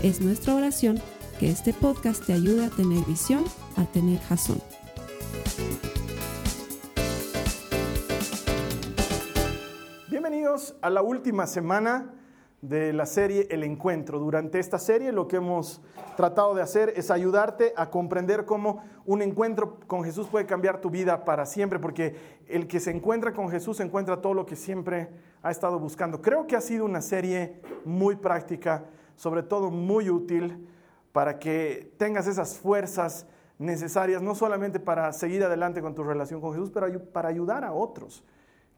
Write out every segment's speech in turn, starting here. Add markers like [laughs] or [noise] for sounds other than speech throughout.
Es nuestra oración que este podcast te ayude a tener visión, a tener jazón. Bienvenidos a la última semana de la serie El Encuentro. Durante esta serie lo que hemos tratado de hacer es ayudarte a comprender cómo un encuentro con Jesús puede cambiar tu vida para siempre, porque el que se encuentra con Jesús encuentra todo lo que siempre ha estado buscando. Creo que ha sido una serie muy práctica sobre todo muy útil para que tengas esas fuerzas necesarias, no solamente para seguir adelante con tu relación con Jesús, pero para ayudar a otros,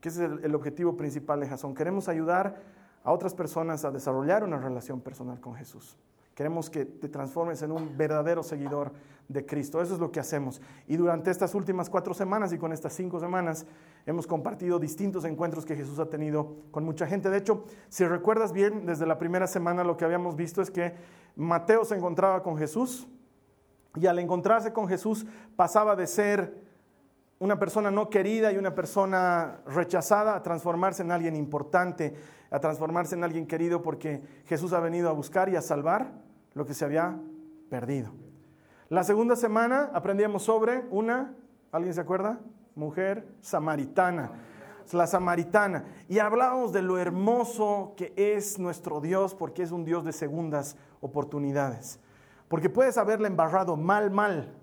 que ese es el, objetivo principal de Jason. Queremos ayudar a otras personas a desarrollar una relación personal con Jesús. Queremos que te transformes en un verdadero seguidor de Cristo. Eso es lo que hacemos. Y durante estas últimas cuatro semanas y con estas cinco semanas hemos compartido distintos encuentros que Jesús ha tenido con mucha gente. De hecho, si recuerdas bien, desde la primera semana lo que habíamos visto es que Mateo se encontraba con Jesús y al encontrarse con Jesús pasaba de ser una persona no querida y una persona rechazada a transformarse en alguien importante, a transformarse en alguien querido porque Jesús ha venido a buscar y a salvar lo que se había perdido. La segunda semana aprendíamos sobre una, ¿alguien se acuerda? Mujer samaritana, la samaritana. Y hablábamos de lo hermoso que es nuestro Dios porque es un Dios de segundas oportunidades. Porque puedes haberle embarrado mal, mal,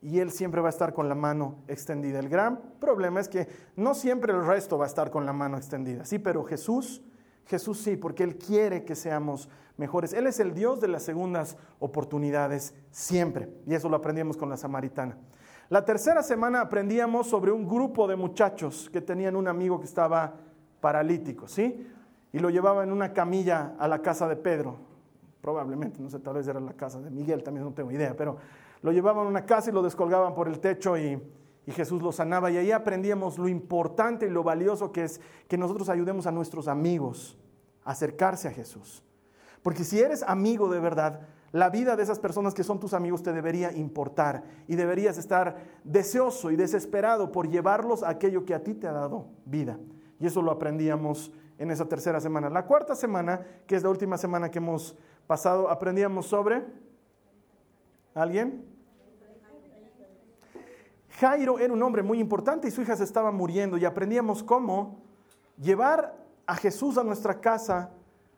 y Él siempre va a estar con la mano extendida. El gran problema es que no siempre el resto va a estar con la mano extendida. Sí, pero Jesús, Jesús sí, porque Él quiere que seamos mejores. Él es el Dios de las segundas oportunidades siempre. Y eso lo aprendíamos con la samaritana. La tercera semana aprendíamos sobre un grupo de muchachos que tenían un amigo que estaba paralítico, ¿sí? Y lo llevaba en una camilla a la casa de Pedro. Probablemente, no sé, tal vez era la casa de Miguel, también no tengo idea, pero lo llevaban a una casa y lo descolgaban por el techo y, y Jesús lo sanaba. Y ahí aprendíamos lo importante y lo valioso que es que nosotros ayudemos a nuestros amigos a acercarse a Jesús. Porque si eres amigo de verdad, la vida de esas personas que son tus amigos te debería importar y deberías estar deseoso y desesperado por llevarlos a aquello que a ti te ha dado vida. Y eso lo aprendíamos en esa tercera semana. La cuarta semana, que es la última semana que hemos pasado, aprendíamos sobre... ¿Alguien? Jairo era un hombre muy importante y su hija se estaba muriendo y aprendíamos cómo llevar a Jesús a nuestra casa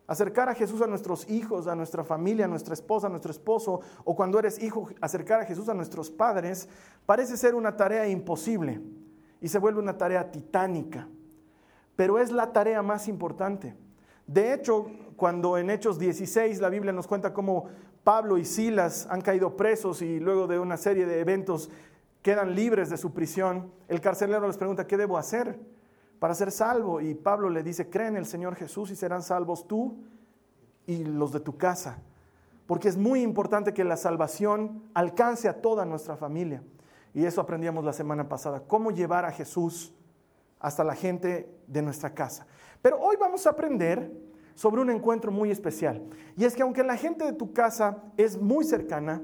Acercar a Jesús a nuestros hijos, a nuestra familia, a nuestra esposa, a nuestro esposo, o cuando eres hijo, acercar a Jesús a nuestros padres, parece ser una tarea imposible y se vuelve una tarea titánica. Pero es la tarea más importante. De hecho, cuando en Hechos 16 la Biblia nos cuenta cómo Pablo y Silas han caído presos y luego de una serie de eventos quedan libres de su prisión, el carcelero les pregunta, ¿qué debo hacer? para ser salvo. Y Pablo le dice, cree en el Señor Jesús y serán salvos tú y los de tu casa. Porque es muy importante que la salvación alcance a toda nuestra familia. Y eso aprendíamos la semana pasada, cómo llevar a Jesús hasta la gente de nuestra casa. Pero hoy vamos a aprender sobre un encuentro muy especial. Y es que aunque la gente de tu casa es muy cercana,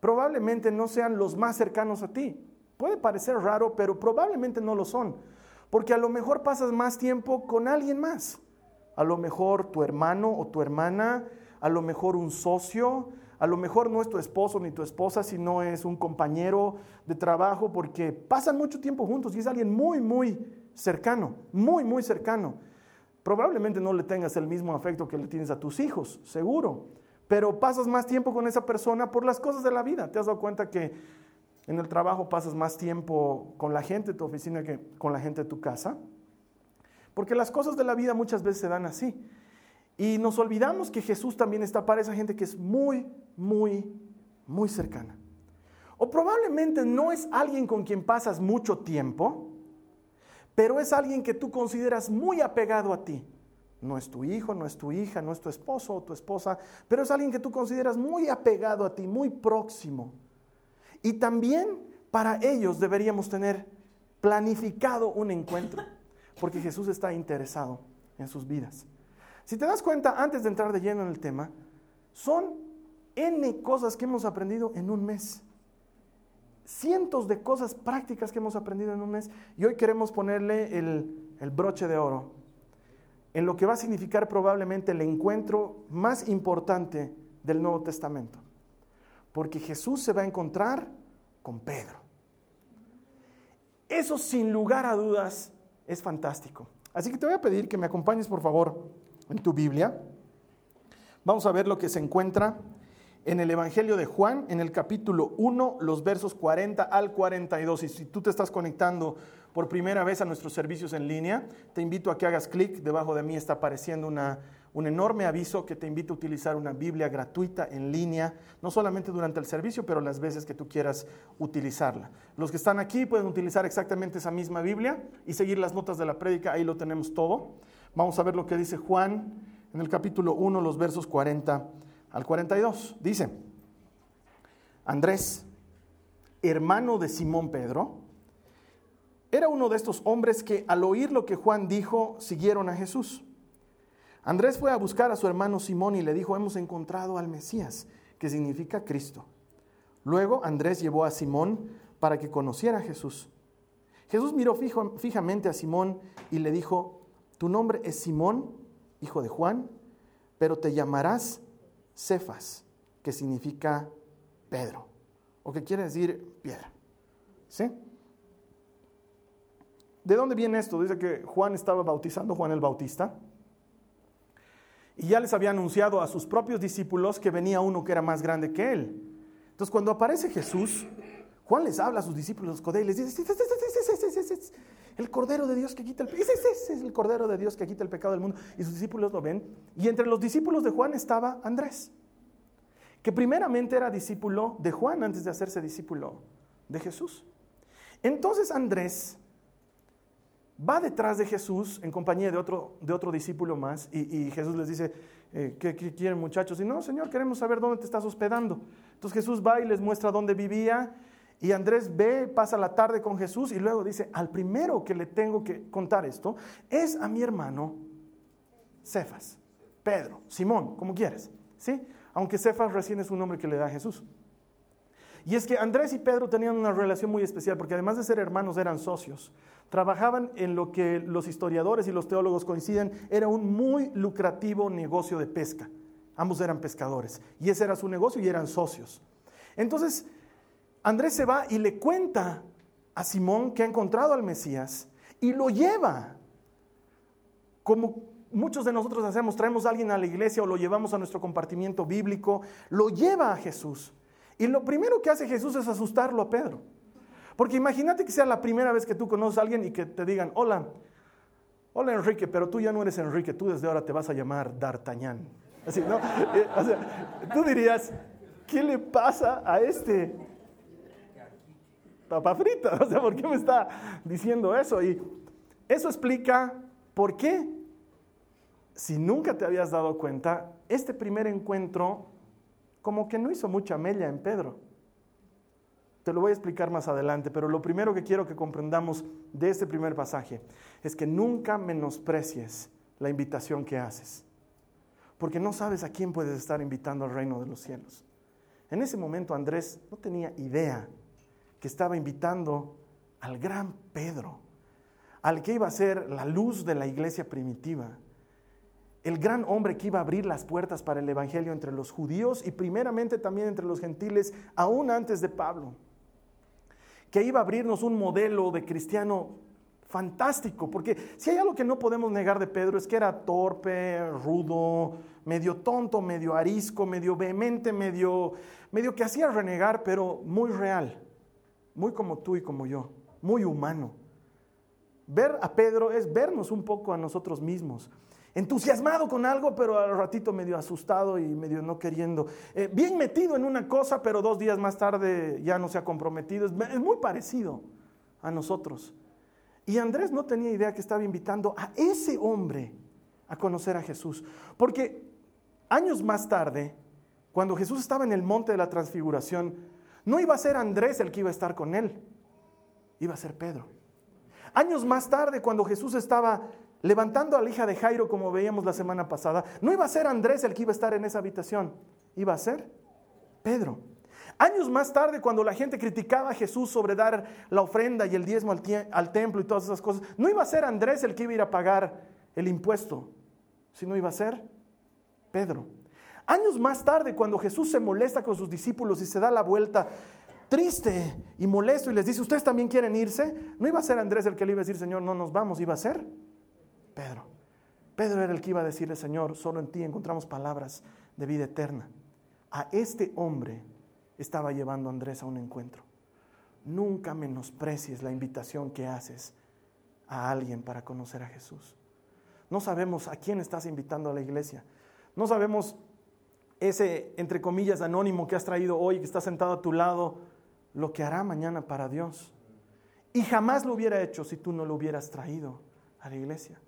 probablemente no sean los más cercanos a ti. Puede parecer raro, pero probablemente no lo son. Porque a lo mejor pasas más tiempo con alguien más. A lo mejor tu hermano o tu hermana, a lo mejor un socio, a lo mejor no es tu esposo ni tu esposa, sino es un compañero de trabajo, porque pasan mucho tiempo juntos y es alguien muy, muy cercano, muy, muy cercano. Probablemente no le tengas el mismo afecto que le tienes a tus hijos, seguro, pero pasas más tiempo con esa persona por las cosas de la vida. ¿Te has dado cuenta que en el trabajo pasas más tiempo con la gente de tu oficina que con la gente de tu casa. Porque las cosas de la vida muchas veces se dan así. Y nos olvidamos que Jesús también está para esa gente que es muy, muy, muy cercana. O probablemente no es alguien con quien pasas mucho tiempo, pero es alguien que tú consideras muy apegado a ti, No es tu hijo, no es tu hija, no es tu esposo o tu esposa, pero es alguien que tú consideras muy apegado a ti, muy próximo. Y también para ellos deberíamos tener planificado un encuentro, porque Jesús está interesado en sus vidas. Si te das cuenta, antes de entrar de lleno en el tema, son N cosas que hemos aprendido en un mes. Cientos de cosas prácticas que hemos aprendido en un mes. Y hoy queremos ponerle el, broche de oro en lo que va a significar probablemente el encuentro más importante del Nuevo Testamento. Porque Jesús se va a encontrar con Pedro. Eso sin lugar a dudas es fantástico. Así que te voy a pedir que me acompañes por favor en tu Biblia. Vamos a ver lo que se encuentra en el Evangelio de Juan, en el capítulo 1, los versos 40 al 42. Y si tú te estás conectando por primera vez a nuestros servicios en línea, te invito a que hagas clic. Debajo de mí está apareciendo una, un enorme aviso que te invito a utilizar una Biblia gratuita en línea, no solamente durante el servicio, pero las veces que tú quieras utilizarla. Los que están aquí pueden utilizar exactamente esa misma Biblia y seguir las notas de la prédica, ahí lo tenemos todo. Vamos a ver lo que dice Juan en el capítulo 1, los versos 40 al 42. Dice, Andrés, hermano de Simón Pedro, era uno de estos hombres que al oír lo que Juan dijo, siguieron a Jesús. Andrés fue a buscar a su hermano Simón y le dijo, hemos encontrado al Mesías, que significa Cristo. Luego Andrés llevó a Simón para que conociera a Jesús. Jesús miró fijamente a Simón y le dijo, tu nombre es Simón, hijo de Juan, pero te llamarás Cefas, que significa Pedro, o que quiere decir piedra. ¿Sí? ¿De dónde viene esto? Dice que Juan estaba bautizando, Juan el Bautista, y ya les había anunciado a sus propios discípulos que venía uno que era más grande que él. Entonces, cuando aparece Jesús, Juan les habla a sus discípulos y les dice, el Cordero de Dios que quita el pecado. Es el Cordero de Dios que quita el pecado del mundo. Y sus discípulos lo ven. Y entre los discípulos de Juan estaba Andrés, que primeramente era discípulo de Juan antes de hacerse discípulo de Jesús. Entonces Andrés va detrás de Jesús en compañía de otro, de otro discípulo más y, Jesús les dice, eh, ¿qué, ¿qué, quieren muchachos? Y no, Señor, queremos saber dónde te estás hospedando. Entonces Jesús va y les muestra dónde vivía y Andrés ve, pasa la tarde con Jesús y luego dice, al primero que le tengo que contar esto es a mi hermano Cefas, Pedro, Simón, como quieres, ¿sí? Aunque Cefas recién es un nombre que le da a Jesús. Y es que Andrés y Pedro tenían una relación muy especial porque además de ser hermanos eran socios. Trabajaban en lo que los historiadores y los teólogos coinciden, era un muy lucrativo negocio de pesca. Ambos eran pescadores y ese era su negocio y eran socios. Entonces, Andrés se va y le cuenta a Simón que ha encontrado al Mesías y lo lleva. Como muchos de nosotros hacemos, traemos a alguien a la iglesia o lo llevamos a nuestro compartimiento bíblico, lo lleva a Jesús. Y lo primero que hace Jesús es asustarlo a Pedro. Porque imagínate que sea la primera vez que tú conoces a alguien y que te digan, hola, hola Enrique, pero tú ya no eres Enrique, tú desde ahora te vas a llamar D'Artagnan. Así, ¿no? Eh, o sea, tú dirías, ¿qué le pasa a este? papa frita. [laughs] O sea, ¿por qué me está diciendo eso? Y eso explica por qué, si nunca te habías dado cuenta, este primer encuentro como que no hizo mucha mella en Pedro. Te lo voy a explicar más adelante, pero lo primero que quiero que comprendamos de este primer pasaje es que nunca menosprecies la invitación que haces, porque no sabes a quién puedes estar invitando al reino de los cielos. En ese momento Andrés no tenía idea que estaba invitando al gran Pedro, al que iba a ser la luz de la iglesia primitiva, el gran hombre que iba a abrir las puertas para el Evangelio entre los judíos y primeramente también entre los gentiles, aún antes de Pablo, que iba a abrirnos un modelo de cristiano fantástico, porque si hay algo que no podemos negar de Pedro es que era torpe, rudo, medio tonto, medio arisco, medio vehemente, medio, medio que hacía renegar, pero muy real muy como tú y como yo, muy humano. Ver a Pedro es vernos un poco a nosotros mismos. Entusiasmado con algo, pero al ratito medio asustado y medio no queriendo. Eh, bien metido en una cosa, pero dos días más tarde ya no se ha comprometido. Es, es muy parecido a nosotros. Y Andrés no tenía idea que estaba invitando a ese hombre a conocer a Jesús. Porque años más tarde, cuando Jesús estaba en el monte de la transfiguración, no iba a ser Andrés el que iba a estar con él, iba a ser Pedro. Años más tarde, cuando Jesús estaba levantando a la hija de Jairo, como veíamos la semana pasada, no iba a ser Andrés el que iba a estar en esa habitación, iba a ser Pedro. Años más tarde, cuando la gente criticaba a Jesús sobre dar la ofrenda y el diezmo al, templo y todas esas cosas, no iba a ser Andrés el que iba a ir a pagar el impuesto, sino iba a ser Pedro. Años más tarde, cuando Jesús se molesta con sus discípulos y se da la vuelta triste y molesto y les dice, ¿ustedes también quieren irse? No iba a ser Andrés el que le iba a decir, Señor, no nos vamos, iba a ser Pedro. Pedro era el que iba a decirle, Señor, solo en ti encontramos palabras de vida eterna. A este hombre estaba llevando Andrés a un encuentro. Nunca menosprecies la invitación que haces a alguien para conocer a Jesús. No sabemos a quién estás invitando a la iglesia. No sabemos ese, entre comillas, anónimo que has traído hoy, que está sentado a tu lado, lo que hará mañana para Dios. Y jamás lo hubiera hecho si tú no lo hubieras traído a la iglesia.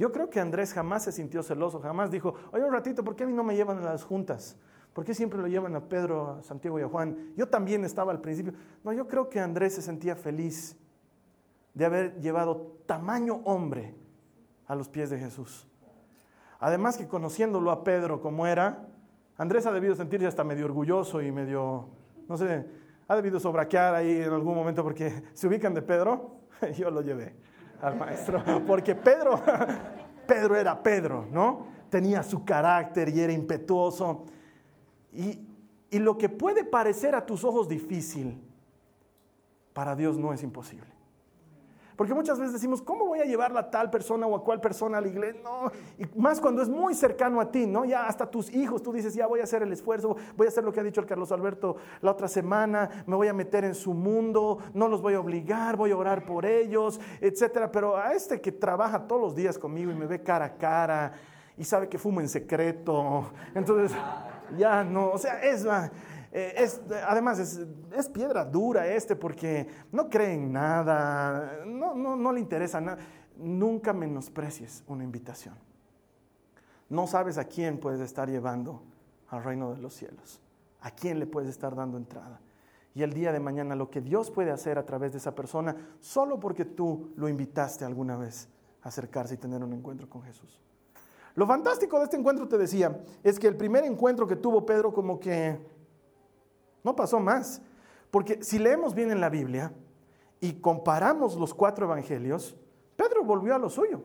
Yo creo que Andrés jamás se sintió celoso, jamás dijo, oye un ratito, ¿por qué a mí no me llevan a las juntas? ¿Por qué siempre lo llevan a Pedro, a Santiago y a Juan? Yo también estaba al principio. No, yo creo que Andrés se sentía feliz de haber llevado tamaño hombre a los pies de Jesús. Además que conociéndolo a Pedro como era, Andrés ha debido sentirse hasta medio orgulloso y medio, no sé, ha debido sobraquear ahí en algún momento porque [laughs] se ubican de Pedro, [laughs] yo lo llevé al maestro, porque Pedro, [laughs] Pedro era Pedro, ¿no? Tenía su carácter y era impetuoso. Y, y lo que puede parecer a tus ojos difícil, para Dios no es imposible. Porque muchas veces decimos, ¿cómo voy a llevarla a tal persona o a cual persona a la iglesia? No, y más cuando es muy cercano a ti, ¿no? Ya hasta tus hijos, tú dices, ya voy a hacer el esfuerzo, voy a hacer lo que ha dicho el Carlos Alberto la otra semana, me voy a meter en su mundo, no los voy a obligar, voy a orar por ellos, etcétera. Pero a este que trabaja todos los días conmigo y me ve cara a cara y sabe que fumo en secreto, entonces ya no, o sea, es... Eh, es, además, es, piedra dura este porque no cree en nada, no, no, no le interesa nada. Nunca menosprecies una invitación. No sabes a quién puedes estar llevando al reino de los cielos, a quién le puedes estar dando entrada. Y el día de mañana lo que Dios puede hacer a través de esa persona, solo porque tú lo invitaste alguna vez a acercarse y tener un encuentro con Jesús. Lo fantástico de este encuentro, te decía, es que el primer encuentro que tuvo Pedro como que no pasó más. Porque si leemos bien en la Biblia y comparamos los cuatro evangelios, Pedro volvió a lo suyo.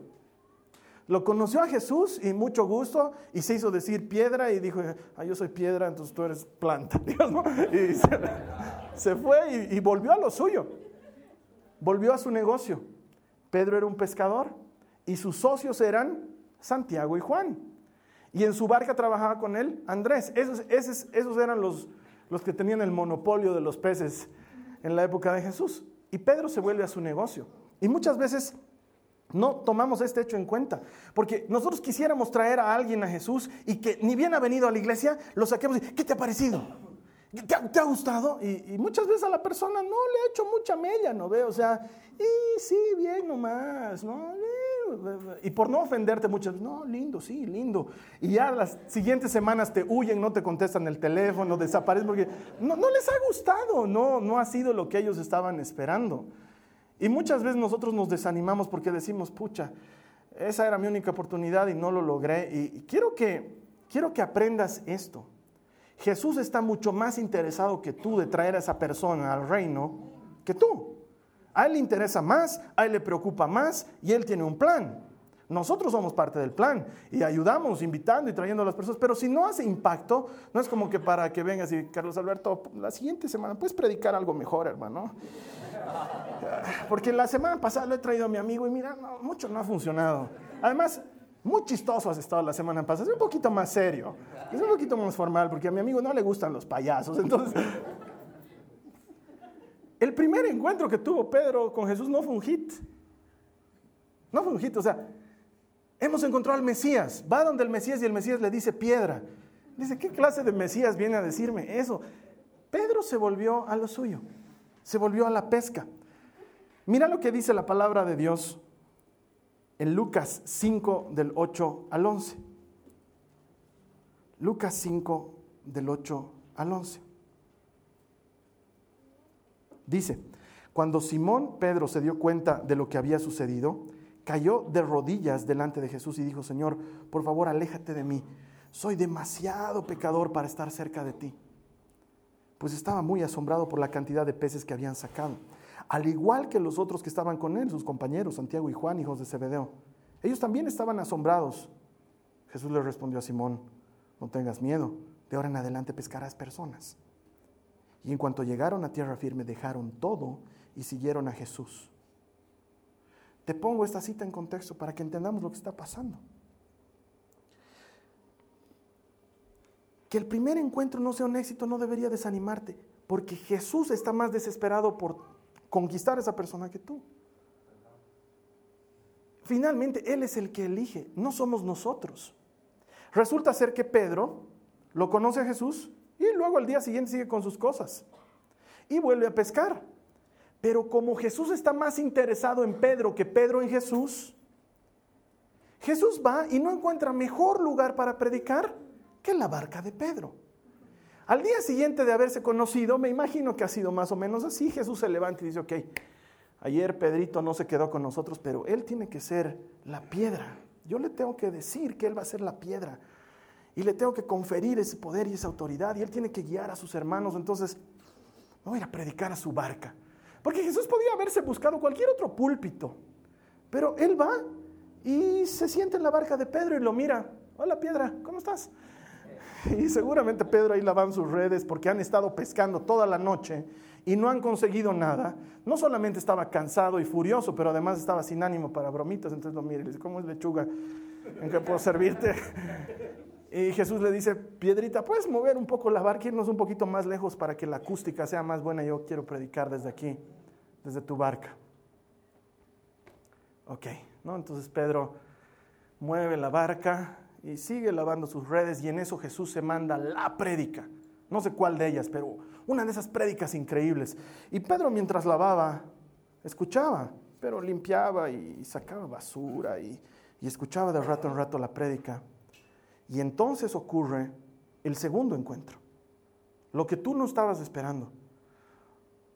Lo conoció a Jesús y mucho gusto y se hizo decir piedra y dijo, ah, yo soy piedra, entonces tú eres planta. [laughs] Y se, fue y, volvió a lo suyo. Volvió a su negocio. Pedro era un pescador y sus socios eran Santiago y Juan. Y en su barca trabajaba con él Andrés. Esos eran los, los que tenían el monopolio de los peces en la época de Jesús. Y Pedro se vuelve a su negocio. Y muchas veces no tomamos este hecho en cuenta, porque nosotros quisiéramos traer a alguien a Jesús y que ni bien ha venido a la iglesia, lo saquemos y, ¿qué te ha parecido? ¿Te ha, gustado? Y, muchas veces a la persona no le ha hecho mucha mella, ¿no ve? O sea, y sí, bien nomás, ¿no? y por no ofenderte muchas no, lindo, sí, lindo. Y ya las siguientes semanas te huyen, no te contestan el teléfono, desaparecen porque no, no les ha gustado, no, no ha sido lo que ellos estaban esperando. Y muchas veces nosotros nos desanimamos porque decimos, pucha, esa era mi única oportunidad y no lo logré. Y, quiero, que, quiero que aprendas esto. Jesús está mucho más interesado que tú de traer a esa persona al reino que tú. A él le interesa más, a él le preocupa más y él tiene un plan. Nosotros somos parte del plan y ayudamos invitando y trayendo a las personas, pero si no hace impacto, no es como que para que vengas y Carlos Alberto, la siguiente semana puedes predicar algo mejor, hermano. [laughs] Porque la semana pasada lo he traído a mi amigo y mira, mucho no ha funcionado. Además, muy chistoso has estado la semana pasada, es un poquito más serio, es un poquito más formal, porque a mi amigo no le gustan los payasos, [laughs] entonces el primer encuentro que tuvo Pedro con Jesús no fue un hit. No fue un hit, o sea, hemos encontrado al Mesías. Va donde el Mesías y el Mesías le dice piedra. Dice, ¿qué clase de Mesías viene a decirme eso? Pedro se volvió a lo suyo, se volvió a la pesca. Mira lo que dice la palabra de Dios en Lucas 5 del 8 al 11. Lucas 5 del 8 al 11. Dice, cuando Simón Pedro se dio cuenta de lo que había sucedido, cayó de rodillas delante de Jesús y dijo, Señor, por favor, aléjate de mí. Soy demasiado pecador para estar cerca de ti. Pues estaba muy asombrado por la cantidad de peces que habían sacado, al igual que los otros que estaban con él, sus compañeros, Santiago y Juan, hijos de Zebedeo. Ellos también estaban asombrados. Jesús le respondió a Simón, no tengas miedo, de ahora en adelante pescarás personas. Y en cuanto llegaron a tierra firme, dejaron todo y siguieron a Jesús. Te pongo esta cita en contexto para que entendamos lo que está pasando. Que el primer encuentro no sea un éxito no debería desanimarte, porque Jesús está más desesperado por conquistar a esa persona que tú. Finalmente, Él es el que elige, no somos nosotros. Resulta ser que Pedro lo conoce a Jesús y luego al día siguiente sigue con sus cosas y vuelve a pescar. Pero como Jesús está más interesado en Pedro que Pedro en Jesús, Jesús va y no encuentra mejor lugar para predicar que la barca de Pedro. Al día siguiente de haberse conocido, me imagino que ha sido más o menos así, Jesús se levanta y dice, ok, ayer Pedrito no se quedó con nosotros, pero él tiene que ser la piedra. Yo le tengo que decir que él va a ser la piedra y le tengo que conferir ese poder y esa autoridad y él tiene que guiar a sus hermanos. Entonces, voy a ir a predicar a su barca. Porque Jesús podía haberse buscado cualquier otro púlpito, pero él va y se sienta en la barca de Pedro y lo mira. Hola piedra, ¿cómo estás? Y seguramente Pedro ahí lavan sus redes porque han estado pescando toda la noche y no han conseguido nada. No solamente estaba cansado y furioso, pero además estaba sin ánimo para bromitas. Entonces lo mira y le dice, ¿cómo es lechuga? ¿En qué puedo servirte? Y Jesús le dice, Piedrita, ¿puedes mover un poco la barca, irnos un poquito más lejos para que la acústica sea más buena? Yo quiero predicar desde aquí desde tu barca. Ok, ¿no? Entonces Pedro mueve la barca y sigue lavando sus redes y en eso Jesús se manda la prédica. No sé cuál de ellas, pero una de esas prédicas increíbles. Y Pedro mientras lavaba, escuchaba, pero limpiaba y sacaba basura y, y escuchaba de rato en rato la prédica. Y entonces ocurre el segundo encuentro, lo que tú no estabas esperando.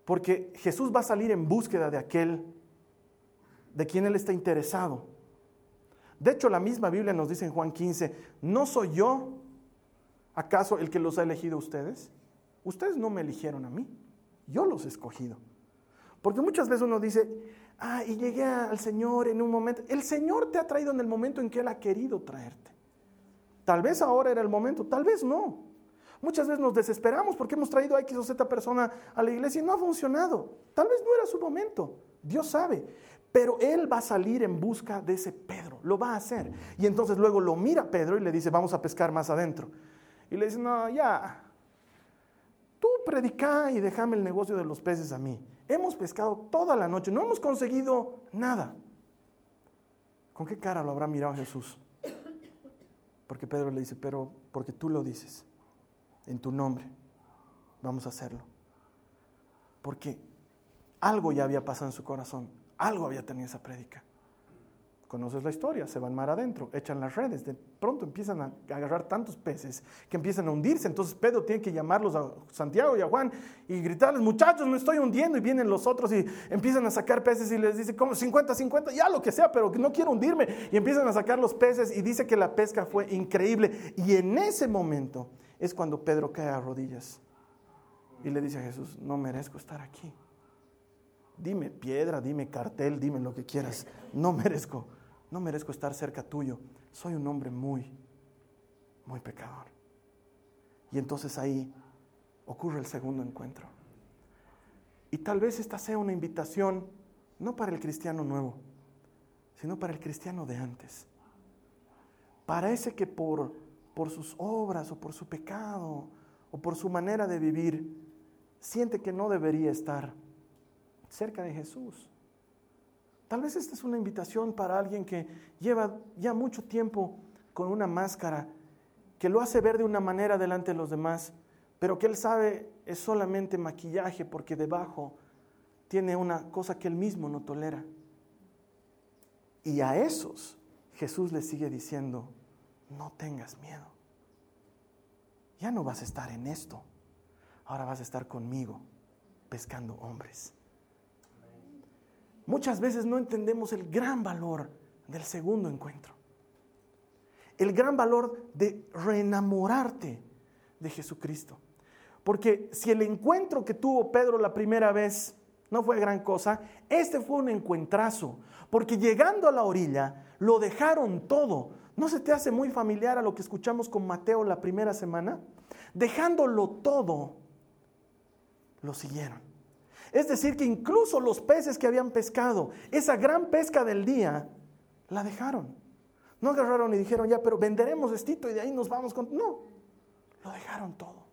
Porque Jesús va a salir en búsqueda de aquel de quien Él está interesado. De hecho, la misma Biblia nos dice en Juan 15, ¿no soy yo acaso el que los ha elegido a ustedes? Ustedes no me eligieron a mí, yo los he escogido. Porque muchas veces uno dice, ah, y llegué al Señor en un momento. El Señor te ha traído en el momento en que Él ha querido traerte. Tal vez ahora era el momento, tal vez no. Muchas veces nos desesperamos porque hemos traído a X o Z persona a la iglesia y no ha funcionado. Tal vez no era su momento. Dios sabe. Pero Él va a salir en busca de ese Pedro. Lo va a hacer. Y entonces luego lo mira Pedro y le dice, vamos a pescar más adentro. Y le dice, no, ya. Tú predica y déjame el negocio de los peces a mí. Hemos pescado toda la noche. No hemos conseguido nada. ¿Con qué cara lo habrá mirado Jesús? Porque Pedro le dice, pero porque tú lo dices en tu nombre. Vamos a hacerlo. Porque algo ya había pasado en su corazón, algo había tenido esa prédica. Conoces la historia, se van mar adentro, echan las redes, de pronto empiezan a agarrar tantos peces que empiezan a hundirse. Entonces Pedro tiene que llamarlos a Santiago y a Juan y gritarles, muchachos, me estoy hundiendo. Y vienen los otros y empiezan a sacar peces y les dice, como 50, 50, ya lo que sea, pero no quiero hundirme. Y empiezan a sacar los peces y dice que la pesca fue increíble. Y en ese momento es cuando Pedro cae a rodillas y le dice a Jesús, no merezco estar aquí. Dime piedra, dime cartel, dime lo que quieras. No merezco, no merezco estar cerca tuyo. Soy un hombre muy, muy pecador. Y entonces ahí ocurre el segundo encuentro. Y tal vez esta sea una invitación no para el cristiano nuevo, sino para el cristiano de antes. Para ese que por por sus obras o por su pecado o por su manera de vivir, siente que no debería estar cerca de Jesús. Tal vez esta es una invitación para alguien que lleva ya mucho tiempo con una máscara que lo hace ver de una manera delante de los demás, pero que él sabe es solamente maquillaje porque debajo tiene una cosa que él mismo no tolera. Y a esos Jesús les sigue diciendo, no tengas miedo. Ya no vas a estar en esto. Ahora vas a estar conmigo pescando hombres. Muchas veces no entendemos el gran valor del segundo encuentro. El gran valor de reenamorarte de Jesucristo. Porque si el encuentro que tuvo Pedro la primera vez no fue gran cosa, este fue un encuentrazo. Porque llegando a la orilla, lo dejaron todo. ¿No se te hace muy familiar a lo que escuchamos con Mateo la primera semana? Dejándolo todo, lo siguieron. Es decir, que incluso los peces que habían pescado, esa gran pesca del día, la dejaron. No agarraron y dijeron, ya, pero venderemos estito y de ahí nos vamos con... No, lo dejaron todo.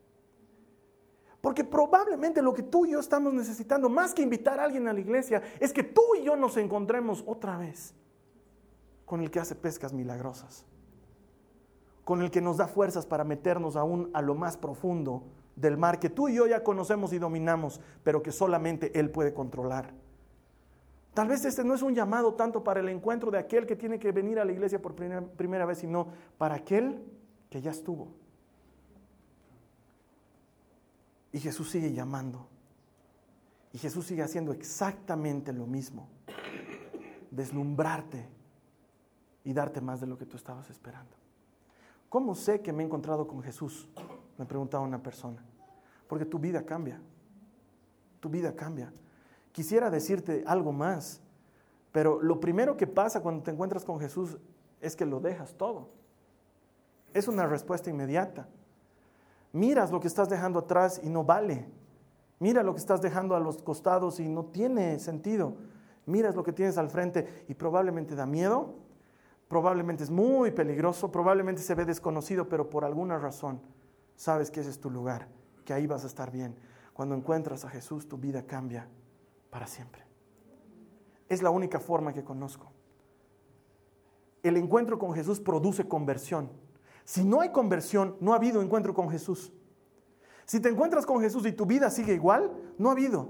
Porque probablemente lo que tú y yo estamos necesitando, más que invitar a alguien a la iglesia, es que tú y yo nos encontremos otra vez con el que hace pescas milagrosas, con el que nos da fuerzas para meternos aún a lo más profundo del mar que tú y yo ya conocemos y dominamos, pero que solamente Él puede controlar. Tal vez este no es un llamado tanto para el encuentro de aquel que tiene que venir a la iglesia por primera, primera vez, sino para aquel que ya estuvo. Y Jesús sigue llamando. Y Jesús sigue haciendo exactamente lo mismo. Deslumbrarte y darte más de lo que tú estabas esperando. ¿Cómo sé que me he encontrado con Jesús? Me preguntaba una persona. Porque tu vida cambia. Tu vida cambia. Quisiera decirte algo más, pero lo primero que pasa cuando te encuentras con Jesús es que lo dejas todo. Es una respuesta inmediata. Miras lo que estás dejando atrás y no vale. Mira lo que estás dejando a los costados y no tiene sentido. Miras lo que tienes al frente y probablemente da miedo, probablemente es muy peligroso, probablemente se ve desconocido, pero por alguna razón sabes que ese es tu lugar, que ahí vas a estar bien. Cuando encuentras a Jesús, tu vida cambia para siempre. Es la única forma que conozco. El encuentro con Jesús produce conversión. Si no hay conversión, no ha habido encuentro con Jesús. Si te encuentras con Jesús y tu vida sigue igual, no ha habido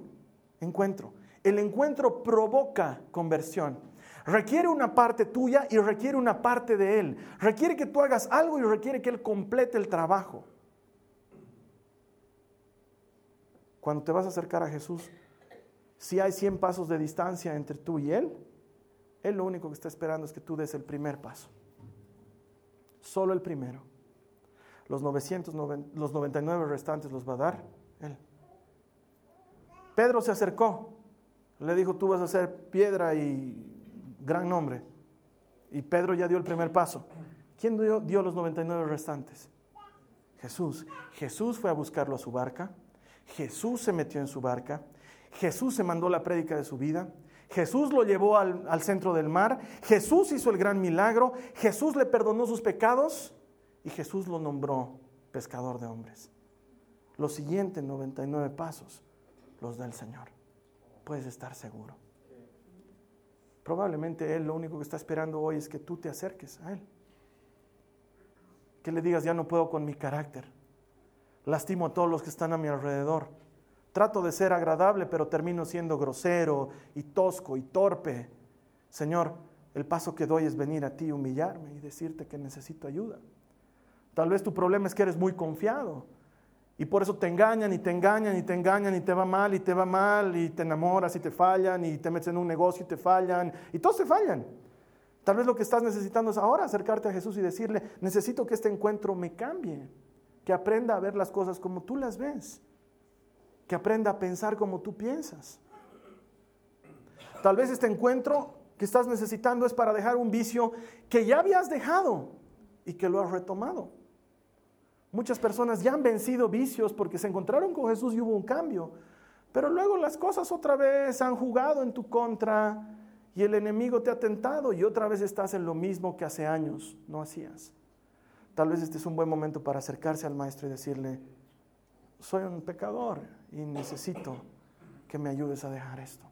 encuentro. El encuentro provoca conversión. Requiere una parte tuya y requiere una parte de Él. Requiere que tú hagas algo y requiere que Él complete el trabajo. Cuando te vas a acercar a Jesús, si hay 100 pasos de distancia entre tú y Él, Él lo único que está esperando es que tú des el primer paso solo el primero. Los, 990, los 99 restantes los va a dar Él. Pedro se acercó, le dijo, tú vas a ser piedra y gran nombre. Y Pedro ya dio el primer paso. ¿Quién dio, dio los 99 restantes? Jesús. Jesús fue a buscarlo a su barca. Jesús se metió en su barca. Jesús se mandó la prédica de su vida. Jesús lo llevó al, centro del mar, Jesús hizo el gran milagro, Jesús le perdonó sus pecados y Jesús lo nombró pescador de hombres. Los siguientes 99 pasos los da el Señor. Puedes estar seguro. Probablemente Él lo único que está esperando hoy es que tú te acerques a Él. Que le digas, ya no puedo con mi carácter. Lastimo a todos los que están a mi alrededor Trato de ser agradable, pero termino siendo grosero y tosco y torpe. Señor, el paso que doy es venir a ti, humillarme y decirte que necesito ayuda. Tal vez tu problema es que eres muy confiado y por eso te engañan y te engañan y te engañan y te va mal y te va mal y te enamoras y te fallan y te metes en un negocio y te fallan y todos te fallan. Tal vez lo que estás necesitando es ahora acercarte a Jesús y decirle, necesito que este encuentro me cambie, que aprenda a ver las cosas como tú las ves que aprenda a pensar como tú piensas. Tal vez este encuentro que estás necesitando es para dejar un vicio que ya habías dejado y que lo has retomado. Muchas personas ya han vencido vicios porque se encontraron con Jesús y hubo un cambio, pero luego las cosas otra vez han jugado en tu contra y el enemigo te ha tentado y otra vez estás en lo mismo que hace años no hacías. Tal vez este es un buen momento para acercarse al maestro y decirle, soy un pecador y necesito que me ayudes a dejar esto.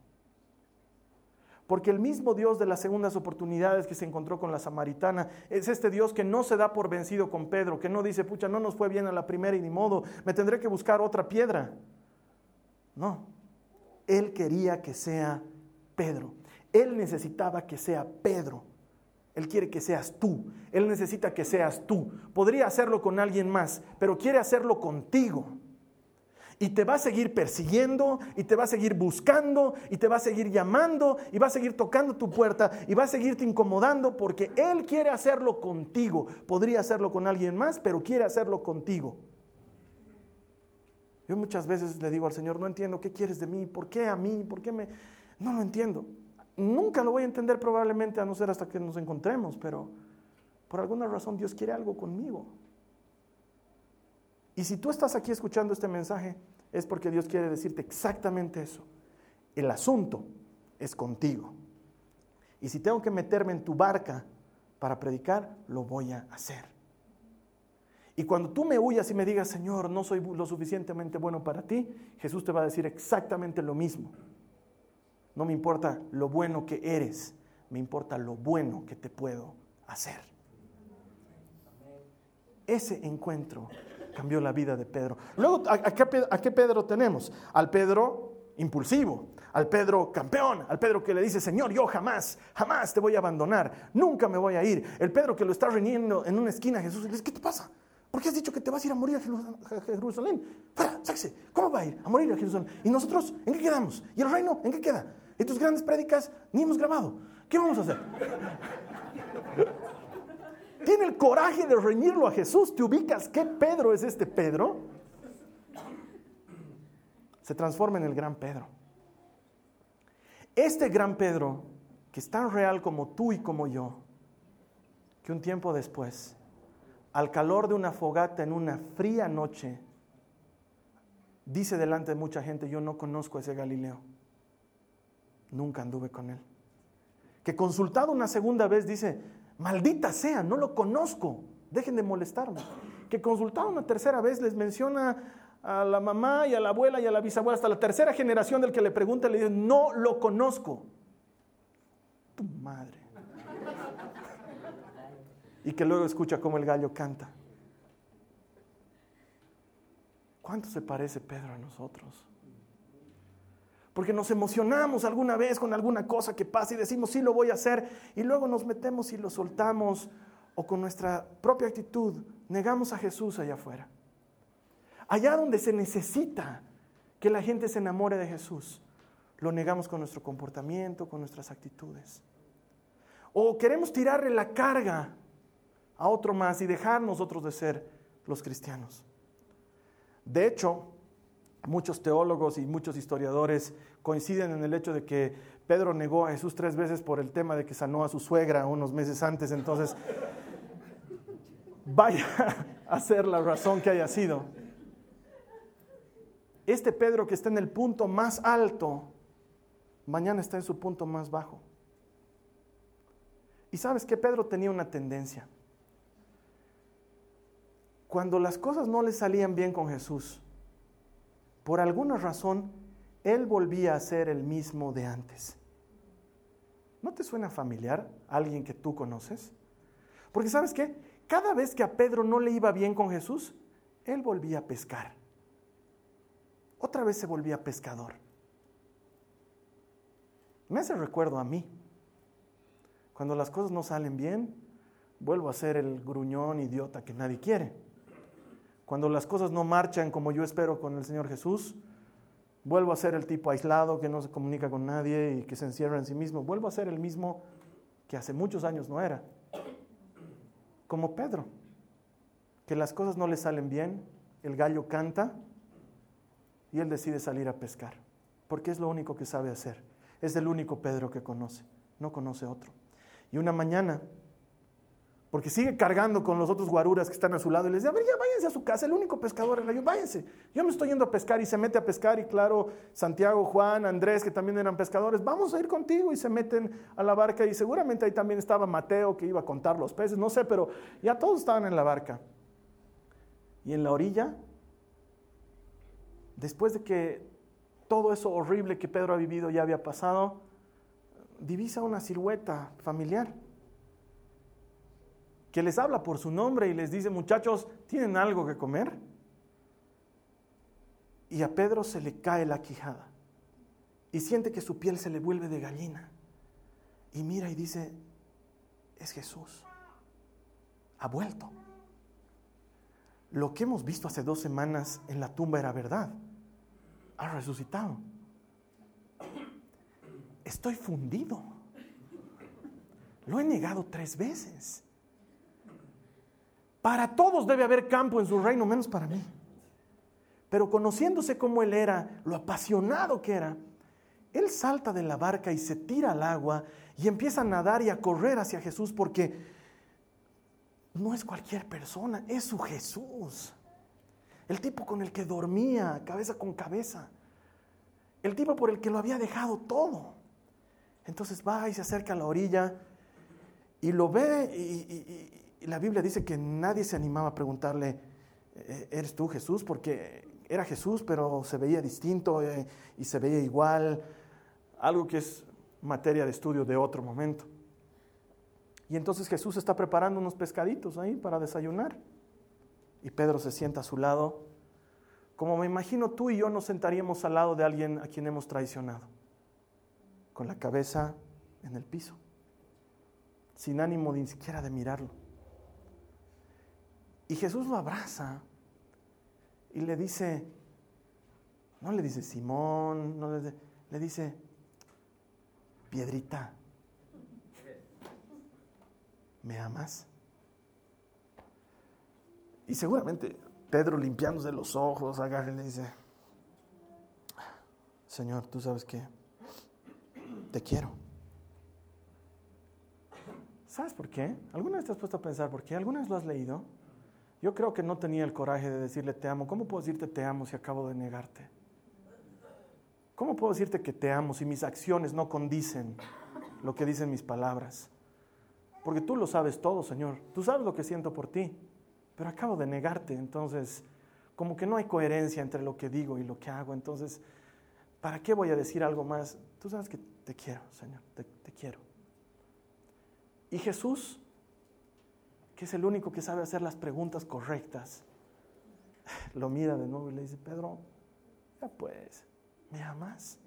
Porque el mismo Dios de las segundas oportunidades que se encontró con la samaritana es este Dios que no se da por vencido con Pedro, que no dice, pucha, no nos fue bien a la primera y ni modo, me tendré que buscar otra piedra. No, Él quería que sea Pedro. Él necesitaba que sea Pedro. Él quiere que seas tú. Él necesita que seas tú. Podría hacerlo con alguien más, pero quiere hacerlo contigo. Y te va a seguir persiguiendo, y te va a seguir buscando, y te va a seguir llamando, y va a seguir tocando tu puerta, y va a seguirte incomodando, porque Él quiere hacerlo contigo. Podría hacerlo con alguien más, pero quiere hacerlo contigo. Yo muchas veces le digo al Señor, no entiendo qué quieres de mí, por qué a mí, por qué me... No lo entiendo. Nunca lo voy a entender probablemente a no ser hasta que nos encontremos, pero por alguna razón Dios quiere algo conmigo. Y si tú estás aquí escuchando este mensaje, es porque Dios quiere decirte exactamente eso. El asunto es contigo. Y si tengo que meterme en tu barca para predicar, lo voy a hacer. Y cuando tú me huyas y me digas, Señor, no soy lo suficientemente bueno para ti, Jesús te va a decir exactamente lo mismo. No me importa lo bueno que eres, me importa lo bueno que te puedo hacer. Ese encuentro cambió la vida de Pedro. Luego, ¿a, qué, Pedro tenemos? Al Pedro impulsivo, al Pedro campeón, al Pedro que le dice, Señor, yo jamás, jamás te voy a abandonar, nunca me voy a ir. El Pedro que lo está reuniendo en una esquina, Jesús le dice, ¿qué te pasa? ¿Por qué has dicho que te vas a ir a morir a Jerusalén? Fuera, sáquese. ¿Cómo va a ir a morir a Jerusalén? ¿Y nosotros en qué quedamos? ¿Y el reino en qué queda? Y tus grandes prédicas ni hemos grabado. ¿Qué vamos a hacer? Tiene el coraje de reñirlo a Jesús. ¿Te ubicas qué Pedro es este Pedro? Se transforma en el gran Pedro. Este gran Pedro, que es tan real como tú y como yo, que un tiempo después, al calor de una fogata en una fría noche, dice delante de mucha gente, yo no conozco a ese Galileo nunca anduve con él. Que consultado una segunda vez dice, maldita sea, no lo conozco, dejen de molestarme. Que consultado una tercera vez les menciona a la mamá y a la abuela y a la bisabuela, hasta la tercera generación del que le pregunta, le dice, no lo conozco. Tu madre. Y que luego escucha cómo el gallo canta. ¿Cuánto se parece Pedro a nosotros? Porque nos emocionamos alguna vez con alguna cosa que pasa y decimos, sí lo voy a hacer, y luego nos metemos y lo soltamos, o con nuestra propia actitud negamos a Jesús allá afuera. Allá donde se necesita que la gente se enamore de Jesús, lo negamos con nuestro comportamiento, con nuestras actitudes. O queremos tirarle la carga a otro más y dejar nosotros de ser los cristianos. De hecho, Muchos teólogos y muchos historiadores coinciden en el hecho de que Pedro negó a Jesús tres veces por el tema de que sanó a su suegra unos meses antes. Entonces, [laughs] vaya a ser la razón que haya sido. Este Pedro que está en el punto más alto, mañana está en su punto más bajo. Y sabes que Pedro tenía una tendencia. Cuando las cosas no le salían bien con Jesús, por alguna razón, él volvía a ser el mismo de antes. ¿No te suena familiar alguien que tú conoces? Porque sabes qué? Cada vez que a Pedro no le iba bien con Jesús, él volvía a pescar. Otra vez se volvía pescador. Me hace recuerdo a mí. Cuando las cosas no salen bien, vuelvo a ser el gruñón idiota que nadie quiere. Cuando las cosas no marchan como yo espero con el Señor Jesús, vuelvo a ser el tipo aislado que no se comunica con nadie y que se encierra en sí mismo. Vuelvo a ser el mismo que hace muchos años no era. Como Pedro, que las cosas no le salen bien, el gallo canta y él decide salir a pescar, porque es lo único que sabe hacer. Es el único Pedro que conoce, no conoce otro. Y una mañana porque sigue cargando con los otros guaruras que están a su lado y les dice, a ver, ya váyanse a su casa, el único pescador es yo, váyanse. Yo me estoy yendo a pescar y se mete a pescar y claro, Santiago, Juan, Andrés, que también eran pescadores, vamos a ir contigo y se meten a la barca y seguramente ahí también estaba Mateo que iba a contar los peces, no sé, pero ya todos estaban en la barca. Y en la orilla, después de que todo eso horrible que Pedro ha vivido ya había pasado, divisa una silueta familiar que les habla por su nombre y les dice, muchachos, ¿tienen algo que comer? Y a Pedro se le cae la quijada y siente que su piel se le vuelve de gallina. y mira y dice, es Jesús, ha vuelto. Lo que hemos visto hace dos semanas en la tumba era verdad, ha resucitado. Estoy fundido. Lo he negado tres veces. Para todos debe haber campo en su reino, menos para mí. Pero conociéndose como él era, lo apasionado que era, él salta de la barca y se tira al agua y empieza a nadar y a correr hacia Jesús porque no es cualquier persona, es su Jesús. El tipo con el que dormía cabeza con cabeza. El tipo por el que lo había dejado todo. Entonces va y se acerca a la orilla y lo ve y, la Biblia dice que nadie se animaba a preguntarle, eh, ¿eres tú Jesús? Porque era Jesús, pero se veía distinto eh, y se veía igual, algo que es materia de estudio de otro momento. Y entonces Jesús está preparando unos pescaditos ahí para desayunar. Y Pedro se sienta a su lado. Como me imagino tú y yo nos sentaríamos al lado de alguien a quien hemos traicionado. Con la cabeza en el piso. Sin ánimo ni siquiera de mirarlo. Y Jesús lo abraza y le dice, no le dice Simón, no le, le dice, piedrita, ¿me amas? Y seguramente Pedro limpiándose los ojos, agarra y le dice, Señor, tú sabes que te quiero. ¿Sabes por qué? ¿Alguna vez te has puesto a pensar por qué? ¿Alguna vez lo has leído? Yo creo que no tenía el coraje de decirle te amo. ¿Cómo puedo decirte te amo si acabo de negarte? ¿Cómo puedo decirte que te amo si mis acciones no condicen lo que dicen mis palabras? Porque tú lo sabes todo, Señor. Tú sabes lo que siento por ti. Pero acabo de negarte. Entonces, como que no hay coherencia entre lo que digo y lo que hago. Entonces, ¿para qué voy a decir algo más? Tú sabes que te quiero, Señor. Te, te quiero. Y Jesús, que es el único que sabe hacer las preguntas correctas, [laughs] lo mira de nuevo y le dice, Pedro, ya pues, ¿me amas?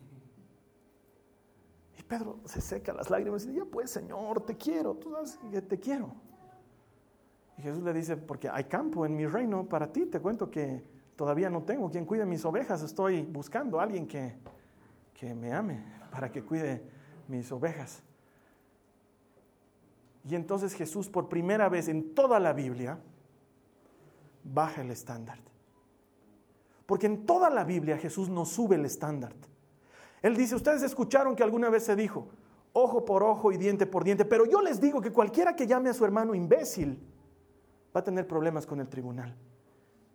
Pedro se seca las lágrimas y dice, ya pues Señor, te quiero, tú sabes que te quiero. Y Jesús le dice, porque hay campo en mi reino para ti, te cuento que todavía no tengo quien cuide mis ovejas, estoy buscando a alguien que, que me ame para que cuide mis ovejas. Y entonces Jesús por primera vez en toda la Biblia baja el estándar. Porque en toda la Biblia Jesús no sube el estándar. Él dice, ustedes escucharon que alguna vez se dijo, ojo por ojo y diente por diente, pero yo les digo que cualquiera que llame a su hermano imbécil va a tener problemas con el tribunal.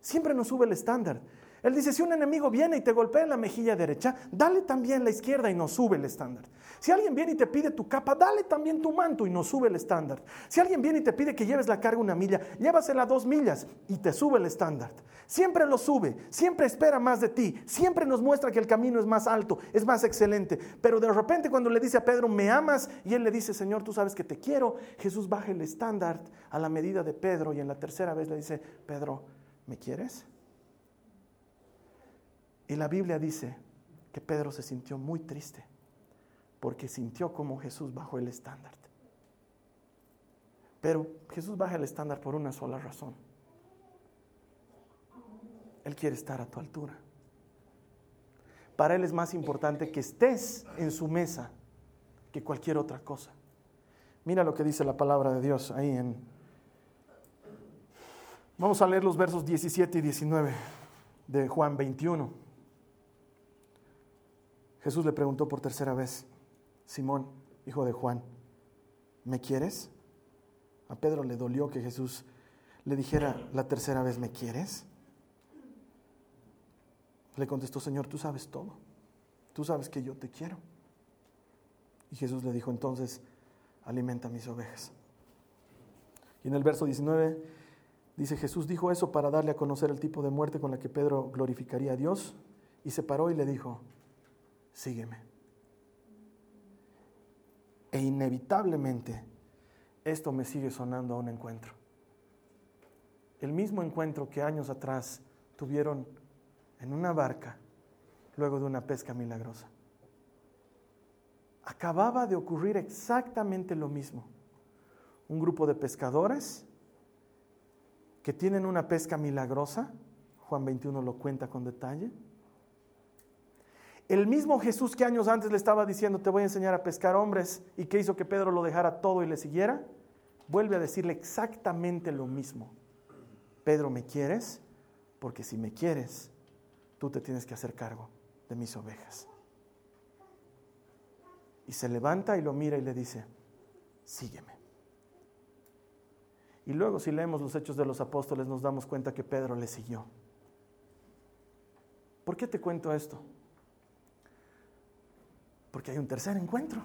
Siempre nos sube el estándar. Él dice, si un enemigo viene y te golpea en la mejilla derecha, dale también la izquierda y nos sube el estándar. Si alguien viene y te pide tu capa, dale también tu manto y nos sube el estándar. Si alguien viene y te pide que lleves la carga una milla, llévasela dos millas y te sube el estándar. Siempre lo sube, siempre espera más de ti, siempre nos muestra que el camino es más alto, es más excelente. Pero de repente cuando le dice a Pedro, me amas, y él le dice, Señor, tú sabes que te quiero, Jesús baja el estándar a la medida de Pedro y en la tercera vez le dice, Pedro, ¿me quieres? Y la Biblia dice que Pedro se sintió muy triste porque sintió como Jesús bajó el estándar. Pero Jesús baja el estándar por una sola razón. Él quiere estar a tu altura. Para Él es más importante que estés en su mesa que cualquier otra cosa. Mira lo que dice la palabra de Dios ahí en... Vamos a leer los versos 17 y 19 de Juan 21. Jesús le preguntó por tercera vez, Simón, hijo de Juan, ¿me quieres? A Pedro le dolió que Jesús le dijera la tercera vez, ¿me quieres? Le contestó, Señor, tú sabes todo. Tú sabes que yo te quiero. Y Jesús le dijo entonces, alimenta mis ovejas. Y en el verso 19 dice, Jesús dijo eso para darle a conocer el tipo de muerte con la que Pedro glorificaría a Dios. Y se paró y le dijo, sígueme. E inevitablemente esto me sigue sonando a un encuentro. El mismo encuentro que años atrás tuvieron en una barca luego de una pesca milagrosa. acababa de ocurrir exactamente lo mismo. Un grupo de pescadores que tienen una pesca milagrosa, Juan 21 lo cuenta con detalle. El mismo Jesús que años antes le estaba diciendo, te voy a enseñar a pescar hombres, y que hizo que Pedro lo dejara todo y le siguiera, vuelve a decirle exactamente lo mismo. Pedro, ¿me quieres? Porque si me quieres, tú te tienes que hacer cargo de mis ovejas. Y se levanta y lo mira y le dice, sígueme. Y luego si leemos los hechos de los apóstoles nos damos cuenta que Pedro le siguió. ¿Por qué te cuento esto? Porque hay un tercer encuentro.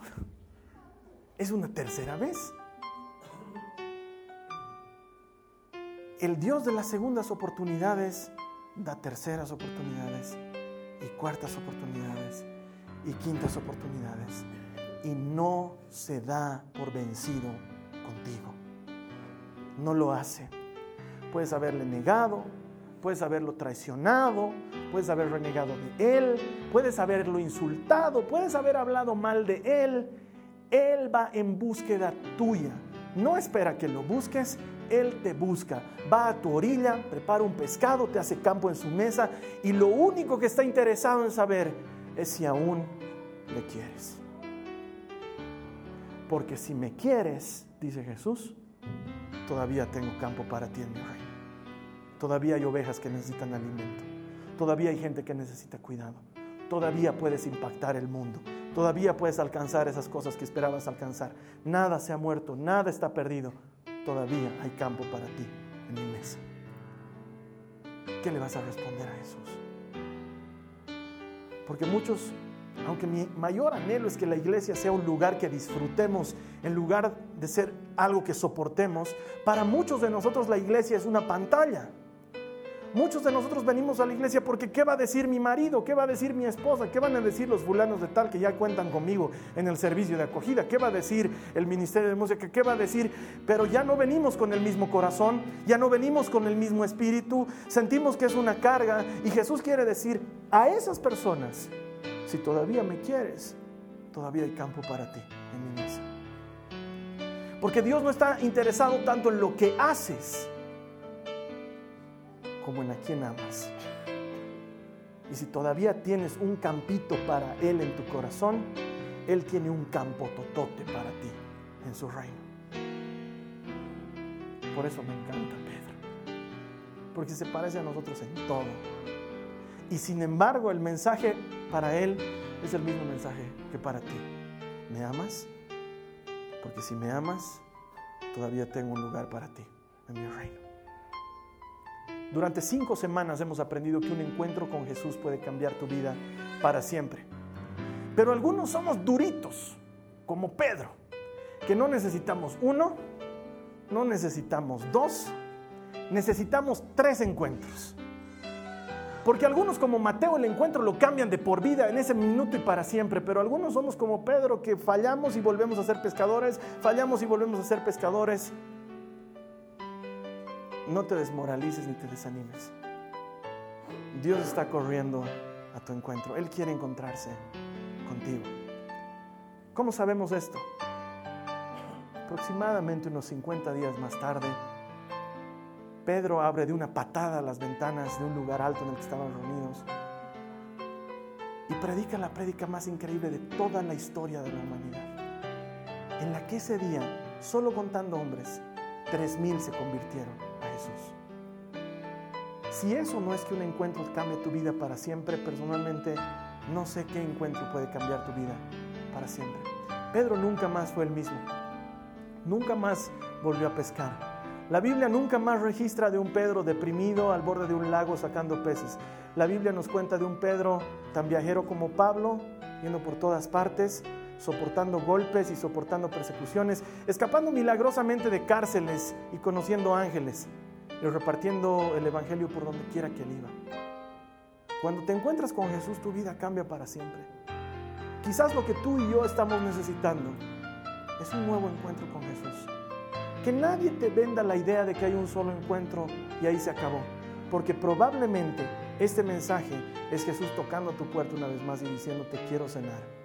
Es una tercera vez. El Dios de las segundas oportunidades da terceras oportunidades y cuartas oportunidades y quintas oportunidades y no se da por vencido contigo. No lo hace. Puedes haberle negado, puedes haberlo traicionado, puedes haber renegado de él, puedes haberlo insultado, puedes haber hablado mal de él. Él va en búsqueda tuya. No espera que lo busques, Él te busca. Va a tu orilla, prepara un pescado, te hace campo en su mesa y lo único que está interesado en saber es si aún le quieres. Porque si me quieres, dice Jesús, todavía tengo campo para ti en mi reino. Todavía hay ovejas que necesitan alimento. Todavía hay gente que necesita cuidado. Todavía puedes impactar el mundo. Todavía puedes alcanzar esas cosas que esperabas alcanzar. Nada se ha muerto, nada está perdido. Todavía hay campo para ti en mi mesa. ¿Qué le vas a responder a Jesús? Porque muchos aunque mi mayor anhelo es que la iglesia sea un lugar que disfrutemos, en lugar de ser algo que soportemos, para muchos de nosotros la iglesia es una pantalla. Muchos de nosotros venimos a la iglesia porque ¿qué va a decir mi marido? ¿Qué va a decir mi esposa? ¿Qué van a decir los fulanos de tal que ya cuentan conmigo en el servicio de acogida? ¿Qué va a decir el Ministerio de Música? ¿Qué va a decir? Pero ya no venimos con el mismo corazón, ya no venimos con el mismo espíritu, sentimos que es una carga y Jesús quiere decir a esas personas, si todavía me quieres, todavía hay campo para ti en mi mesa. Porque Dios no está interesado tanto en lo que haces como en a quien amas. Y si todavía tienes un campito para Él en tu corazón, Él tiene un campo totote para ti en su reino. Por eso me encanta Pedro. Porque se parece a nosotros en todo. Y sin embargo, el mensaje para Él es el mismo mensaje que para ti. ¿Me amas? Porque si me amas, todavía tengo un lugar para ti en mi reino. Durante cinco semanas hemos aprendido que un encuentro con Jesús puede cambiar tu vida para siempre. Pero algunos somos duritos, como Pedro, que no necesitamos uno, no necesitamos dos, necesitamos tres encuentros. Porque algunos como Mateo el encuentro lo cambian de por vida en ese minuto y para siempre, pero algunos somos como Pedro que fallamos y volvemos a ser pescadores, fallamos y volvemos a ser pescadores. No te desmoralices ni te desanimes. Dios está corriendo a tu encuentro. Él quiere encontrarse contigo. ¿Cómo sabemos esto? Aproximadamente unos 50 días más tarde, Pedro abre de una patada las ventanas de un lugar alto en el que estaban reunidos y predica la prédica más increíble de toda la historia de la humanidad, en la que ese día, solo contando hombres, tres mil se convirtieron Jesús. Si eso no es que un encuentro cambie tu vida para siempre, personalmente no sé qué encuentro puede cambiar tu vida para siempre. Pedro nunca más fue el mismo. Nunca más volvió a pescar. La Biblia nunca más registra de un Pedro deprimido al borde de un lago sacando peces. La Biblia nos cuenta de un Pedro tan viajero como Pablo, yendo por todas partes, soportando golpes y soportando persecuciones, escapando milagrosamente de cárceles y conociendo ángeles y repartiendo el Evangelio por donde quiera que él iba. Cuando te encuentras con Jesús, tu vida cambia para siempre. Quizás lo que tú y yo estamos necesitando es un nuevo encuentro con Jesús. Que nadie te venda la idea de que hay un solo encuentro y ahí se acabó. Porque probablemente este mensaje es Jesús tocando tu puerta una vez más y diciendo, te quiero cenar.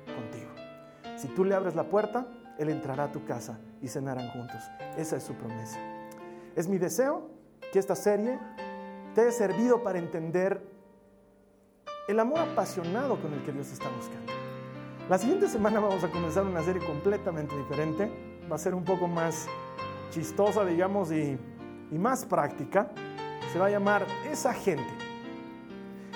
Si tú le abres la puerta, Él entrará a tu casa y cenarán juntos. Esa es su promesa. Es mi deseo que esta serie te haya servido para entender el amor apasionado con el que Dios está buscando. La siguiente semana vamos a comenzar una serie completamente diferente. Va a ser un poco más chistosa, digamos, y, y más práctica. Se va a llamar Esa gente.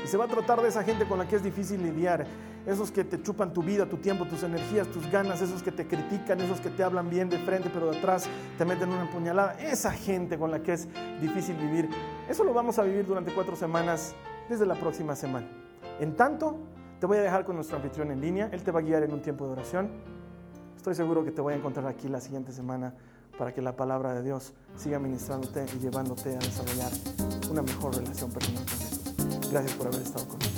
Y se va a tratar de esa gente con la que es difícil lidiar. Esos que te chupan tu vida, tu tiempo, tus energías, tus ganas, esos que te critican, esos que te hablan bien de frente, pero de atrás te meten una puñalada. Esa gente con la que es difícil vivir. Eso lo vamos a vivir durante cuatro semanas desde la próxima semana. En tanto, te voy a dejar con nuestro anfitrión en línea. Él te va a guiar en un tiempo de oración. Estoy seguro que te voy a encontrar aquí la siguiente semana para que la palabra de Dios siga ministrándote y llevándote a desarrollar una mejor relación personal con Jesús. Gracias por haber estado conmigo.